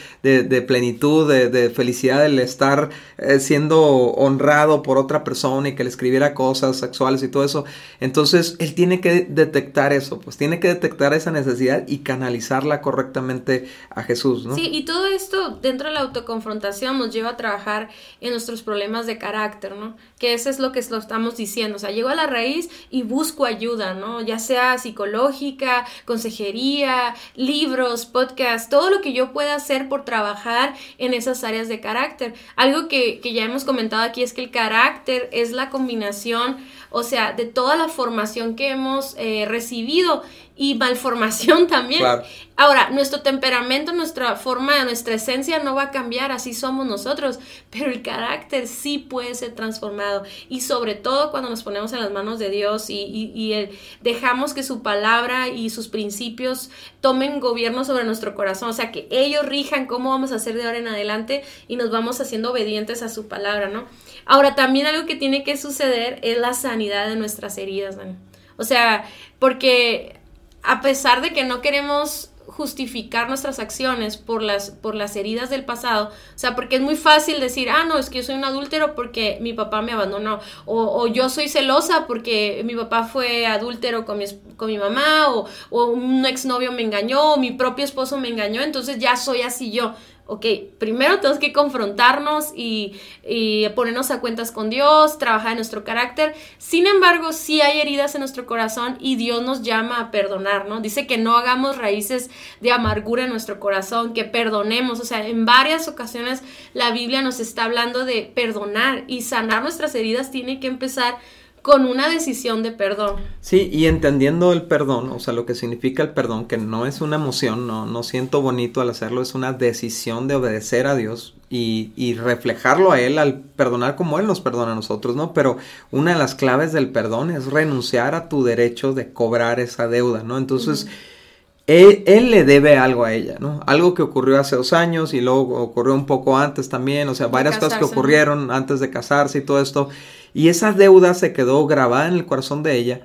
plenitud, de, felicidad, el estar eh, siendo honrado por otra persona y que le escribiera cosas sexuales y todo eso. Entonces, él tiene que detectar eso, pues tiene que detectar esa necesidad y canalizarla correctamente a Jesús. Sí, y todo esto dentro de la autoconfrontación nos lleva a trabajar en nuestros problemas de carácter, ¿no? Que eso es lo que estamos diciendo, o sea, llego a la raíz y busco ayuda, ¿no? Ya sea psicológica, consejería, libros, podcast, todo lo que yo pueda hacer por trabajar en esas áreas de carácter. Algo que, que ya hemos comentado aquí es que el carácter es la combinación o sea, de toda la formación que hemos eh, recibido y malformación también. Ahora, nuestro temperamento, nuestra forma, nuestra esencia no va a cambiar, así somos nosotros, pero el carácter sí puede ser transformado y sobre todo cuando nos ponemos en las manos de Dios y, y, dejamos que su palabra y sus principios tomen gobierno sobre nuestro corazón, o sea, que ellos rijan cómo vamos a hacer de ahora en adelante y nos vamos haciendo obedientes a su palabra, ¿no? Ahora, también algo que tiene que suceder es la sanidad de nuestras heridas, O sea, porque a pesar de que no queremos justificar nuestras acciones por las, por las heridas del pasado. O sea, porque es muy fácil decir, ah, no, es que yo soy un adúltero porque mi papá me abandonó. O, yo soy celosa porque mi papá fue adúltero con mi, con mi mamá. O, o un exnovio me engañó. O mi propio esposo me engañó. Entonces ya soy así yo ok, primero tenemos que confrontarnos y, ponernos a cuentas con Dios, trabajar en nuestro carácter. Sin embargo, sí hay heridas en nuestro corazón y Dios nos llama a perdonar, ¿no? Dice que no hagamos raíces de amargura en nuestro corazón, que perdonemos. O sea, en varias ocasiones la Biblia nos está hablando de perdonar y sanar nuestras heridas tiene que empezar con una decisión de perdón. Sí, y entendiendo el perdón, o sea, lo que significa el perdón, que no es una emoción, no, no siento bonito al hacerlo, es una decisión de obedecer a Dios y, y, reflejarlo a Él al perdonar como Él nos perdona a nosotros, ¿no? Pero una de las claves del perdón es renunciar a tu derecho de cobrar esa deuda, ¿no? Entonces... Él, le debe algo a ella, ¿no? Algo que ocurrió hace dos años y luego ocurrió un poco antes también, o sea, varias cosas que ocurrieron antes de casarse y todo esto. Y esa deuda se quedó grabada en el corazón de ella.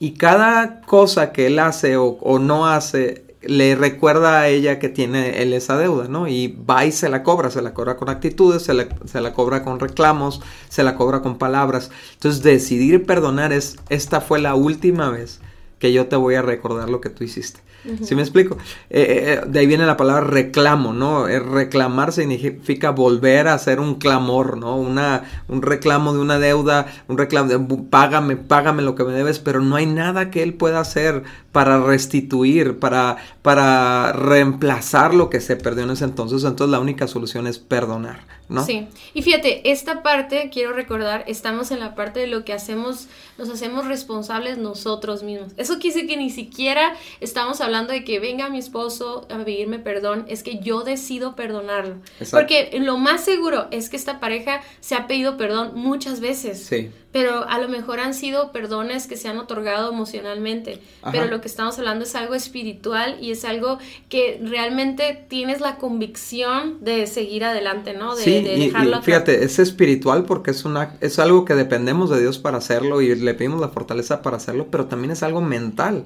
Y cada cosa que él hace o, no hace le recuerda a ella que tiene él esa deuda, ¿no? Y va y se la cobra, se la cobra con actitudes, se la, se la, cobra con reclamos, se la cobra con palabras. Entonces decidir perdonar es, esta fue la última vez que yo te voy a recordar lo que tú hiciste. ¿Sí me explico? Eh, eh, eh, de ahí viene la palabra reclamo, ¿no? reclamar significa volver a hacer un clamor, ¿no? Una, un reclamo de una deuda, un reclamo de págame, págame lo que me debes, pero no hay nada que él pueda hacer para restituir, para, para reemplazar lo que se perdió en ese entonces. Entonces la única solución es perdonar, ¿no? Sí. Y fíjate, esta parte, quiero recordar, estamos en la parte de lo que hacemos, nos hacemos responsables nosotros mismos. Eso quiere decir que ni siquiera estamos hablando de que venga mi esposo a pedirme perdón, es que yo decido perdonarlo. Porque lo más seguro es que esta pareja se ha pedido perdón muchas veces. Sí pero a lo mejor han sido perdones que se han otorgado emocionalmente, pero lo que estamos hablando es algo espiritual y es algo que realmente tienes la convicción de seguir adelante, ¿no? De, sí, dejarlo y, fíjate, es espiritual porque es una es algo que dependemos de Dios para hacerlo y le pedimos la fortaleza para hacerlo, pero también es algo mental.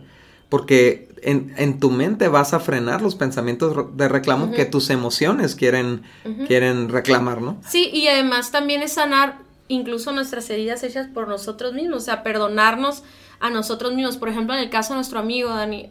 Porque en, en tu mente vas a frenar los pensamientos de reclamo que tus emociones quieren, quieren reclamar, ¿no? Sí, y además también es sanar incluso nuestras heridas hechas por nosotros mismos, o sea, perdonarnos a nosotros mismos. Por ejemplo, en el caso de nuestro amigo Dani,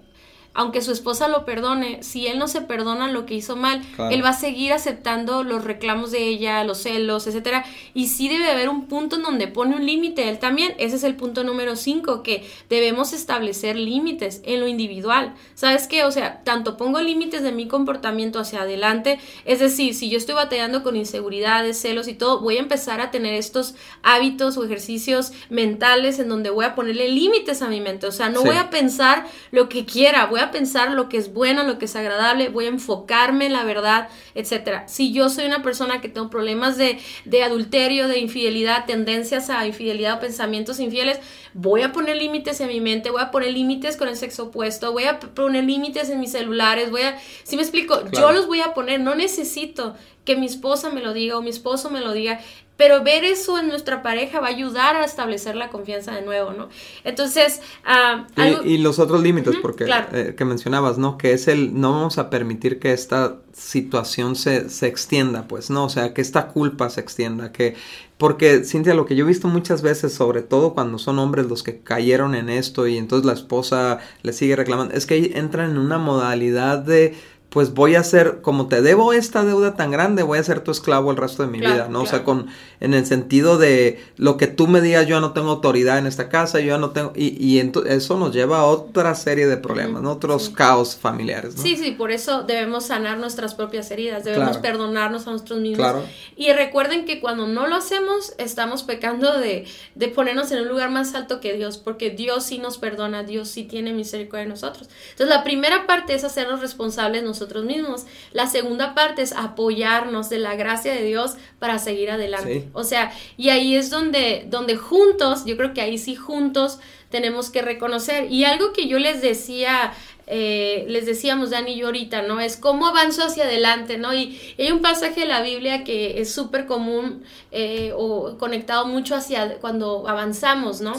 aunque su esposa lo perdone, si él no se perdona lo que hizo mal, él va a seguir aceptando los reclamos de ella, los celos, etcétera, y sí debe haber un punto en donde pone un límite él también. Ese es el punto número 5, que debemos establecer límites en lo individual. ¿Sabes qué? O sea, tanto pongo límites de mi comportamiento hacia adelante, es decir, si yo estoy batallando con inseguridades, celos y todo, voy a empezar a tener estos hábitos o ejercicios mentales en donde voy a ponerle límites a mi mente, o sea, no voy a pensar lo que quiera, voy a pensar lo que es bueno, lo que es agradable, voy a enfocarme en la verdad, etcétera. Si yo soy una persona que tengo problemas de, de adulterio, de infidelidad, tendencias a infidelidad o pensamientos infieles, voy a poner límites en mi mente, voy a poner límites con el sexo opuesto, voy a poner límites en mis celulares, voy a, si me explico, yo los voy a poner, no necesito que mi esposa me lo diga o mi esposo me lo diga, pero ver eso en nuestra pareja va a ayudar a establecer la confianza de nuevo, ¿no? Entonces, ah, y, los otros límites, porque eh, que mencionabas, ¿no? Que es el, no vamos a permitir que esta situación se, se extienda, pues, ¿no? O sea, que esta culpa se extienda, que, porque, Cintia, lo que yo he visto muchas veces, sobre todo cuando son hombres los que cayeron en esto y entonces la esposa le sigue reclamando, es que entran en una modalidad de pues voy a ser, como te debo esta deuda tan grande, voy a ser tu esclavo el resto de mi vida, ¿no? O sea, con, en el sentido de lo que tú me digas, yo no tengo autoridad en esta casa, yo no tengo, y, y eso nos lleva a otra serie de problemas, ¿no? Otros caos familiares, ¿no? Sí, sí, por eso debemos sanar nuestras propias heridas, debemos perdonarnos a nosotros mismos. Claro. Y recuerden que cuando no lo hacemos, estamos pecando de, de ponernos en un lugar más alto que Dios, porque Dios sí nos perdona, Dios sí tiene misericordia de nosotros. Entonces, la primera parte es hacernos responsables nosotros nosotros mismos. La segunda parte es apoyarnos de la gracia de Dios para seguir adelante. O sea, y ahí es donde, donde juntos, yo creo que ahí sí juntos tenemos que reconocer. Y algo que yo les decía eh, les decíamos Dani y yo ahorita, ¿no? Es cómo avanzo hacia adelante, ¿no? Y, hay un pasaje de la Biblia que es súper común eh, o conectado mucho hacia cuando avanzamos, ¿no?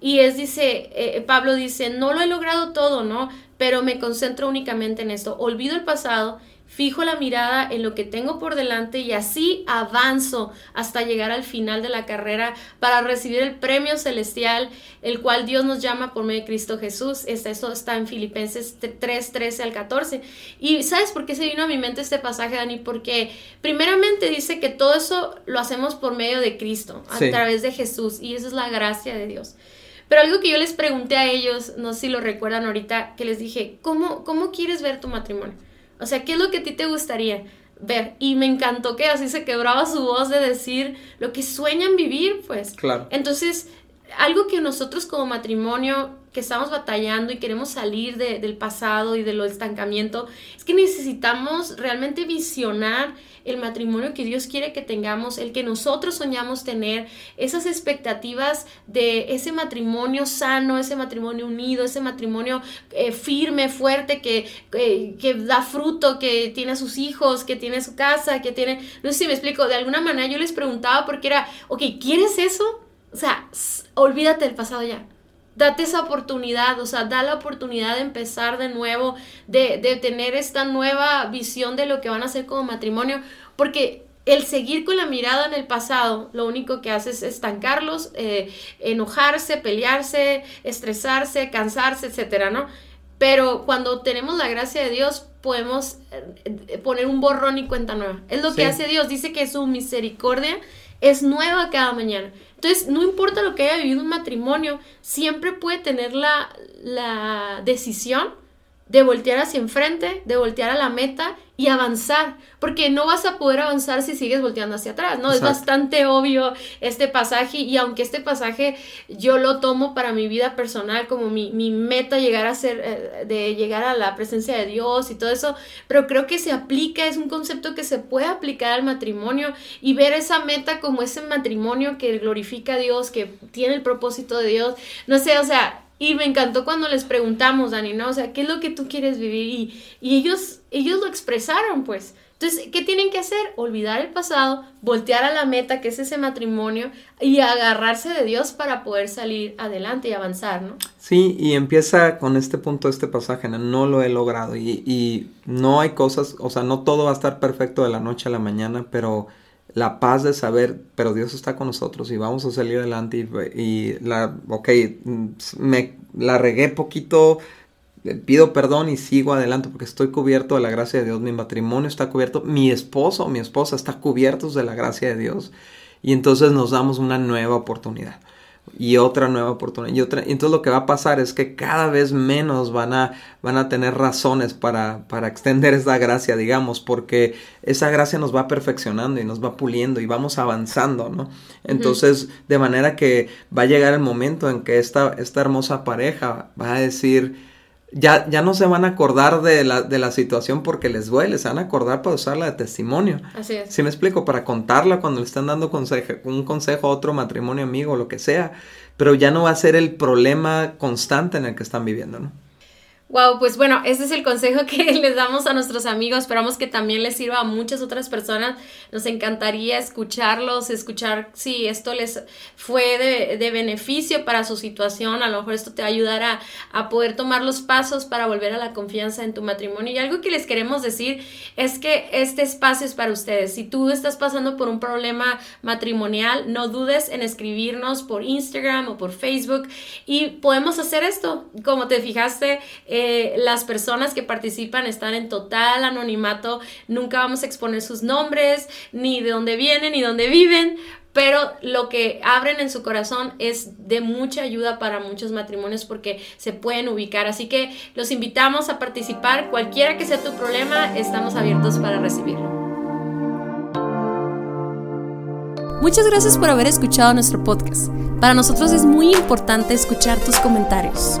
Y es, dice, eh, Pablo dice, no lo he logrado todo, ¿no? Pero me concentro únicamente en esto. Olvido el pasado fijo la mirada en lo que tengo por delante y así avanzo hasta llegar al final de la carrera para recibir el premio celestial, el cual Dios nos llama por medio de Cristo Jesús. Este, eso está en Filipenses 3, 13 al 14. Y ¿sabes por qué se vino a mi mente este pasaje, Dani? Porque primeramente dice que todo eso lo hacemos por medio de Cristo, a través de Jesús, y esa es la gracia de Dios. Pero algo que yo les pregunté a ellos, no sé si lo recuerdan ahorita, que les dije, ¿cómo, cómo quieres ver tu matrimonio? O sea, ¿qué es lo que a ti te gustaría ver? Y me encantó que así se quebraba su voz de decir lo que sueñan vivir, pues. Claro. Entonces, algo que nosotros como matrimonio que estamos batallando y queremos salir del pasado y de estancamiento, es que necesitamos realmente visionar el matrimonio que Dios quiere que tengamos, el que nosotros soñamos tener, esas expectativas de ese matrimonio sano, ese matrimonio unido, ese matrimonio eh, firme, fuerte, que, que da fruto, que tiene a sus hijos, que tiene su casa, que tiene, no sé si me explico, de alguna manera yo les preguntaba porque era, ok, ¿quieres eso? O sea, olvídate del pasado ya date esa oportunidad, o sea, da la oportunidad de empezar de nuevo, de, de, tener esta nueva visión de lo que van a hacer como matrimonio, porque el seguir con la mirada en el pasado, lo único que hace es estancarlos, eh, enojarse, pelearse, estresarse, cansarse, etcétera, ¿no? Pero cuando tenemos la gracia de Dios, podemos eh, poner un borrón y cuenta nueva. Es lo que hace Dios. Dice que su misericordia es nueva cada mañana. Entonces, no importa lo que haya vivido un matrimonio, siempre puede tener la, la decisión de voltear hacia enfrente, de voltear a la meta y avanzar, porque no vas a poder avanzar si sigues volteando hacia atrás, ¿no? Es bastante obvio este pasaje y aunque este pasaje yo lo tomo para mi vida personal como mi, mi meta llegar a ser, eh, de llegar a la presencia de Dios y todo eso, pero creo que se aplica, es un concepto que se puede aplicar al matrimonio y ver esa meta como ese matrimonio que glorifica a Dios, que tiene el propósito de Dios, no sé, o sea, y me encantó cuando les preguntamos, Dani, ¿no? O sea, ¿qué es lo que tú quieres vivir? Y, y ellos, ellos lo expresaron, pues. Entonces, ¿qué tienen que hacer? Olvidar el pasado, voltear a la meta, que es ese matrimonio, y agarrarse de Dios para poder salir adelante y avanzar, ¿no? Sí, y empieza con este punto, este pasaje, ¿no? no lo he logrado y, y no hay cosas, o sea, no todo va a estar perfecto de la noche a la mañana, pero la paz de saber, pero Dios está con nosotros y vamos a salir adelante y, la, ok, me la regué poquito, pido perdón y sigo adelante porque estoy cubierto de la gracia de Dios, mi matrimonio está cubierto, mi esposo mi esposa está cubiertos de la gracia de Dios. Y entonces nos damos una nueva oportunidad y otra nueva oportunidad y otra. entonces lo que va a pasar es que cada vez menos van a, van a tener razones para, para extender esa gracia, digamos, porque esa gracia nos va perfeccionando y nos va puliendo y vamos avanzando, ¿no? Entonces, de manera que va a llegar el momento en que esta, esta hermosa pareja va a decir, ya, ya no se van a acordar de la, de la situación porque les duele, se van a acordar para usarla de testimonio. Así es. ¿Sí me explico? Para contarla cuando le están dando consejo, un consejo a otro matrimonio amigo lo que sea, pero ya no va a ser el problema constante en el que están viviendo, ¿no? Wow, pues bueno, este es el consejo que les damos a nuestros amigos. Esperamos que también les sirva a muchas otras personas. Nos encantaría escucharlos, escuchar si esto les fue de, beneficio para su situación. A lo mejor esto te va a ayudar a, a, poder tomar los pasos para volver a la confianza en tu matrimonio. Y algo que les queremos decir es que este espacio es para ustedes. Si tú estás pasando por un problema matrimonial, no dudes en escribirnos por Instagram o por Facebook y podemos hacer esto. Como te fijaste, Eh, las personas que participan están en total anonimato, nunca vamos a exponer sus nombres, ni de dónde vienen, ni dónde viven, pero lo que abren en su corazón es de mucha ayuda para muchos matrimonios porque se pueden ubicar. Así que los invitamos a participar, cualquiera que sea tu problema, estamos abiertos para recibirlo. Muchas gracias por haber escuchado nuestro podcast. Para nosotros es muy importante escuchar tus comentarios.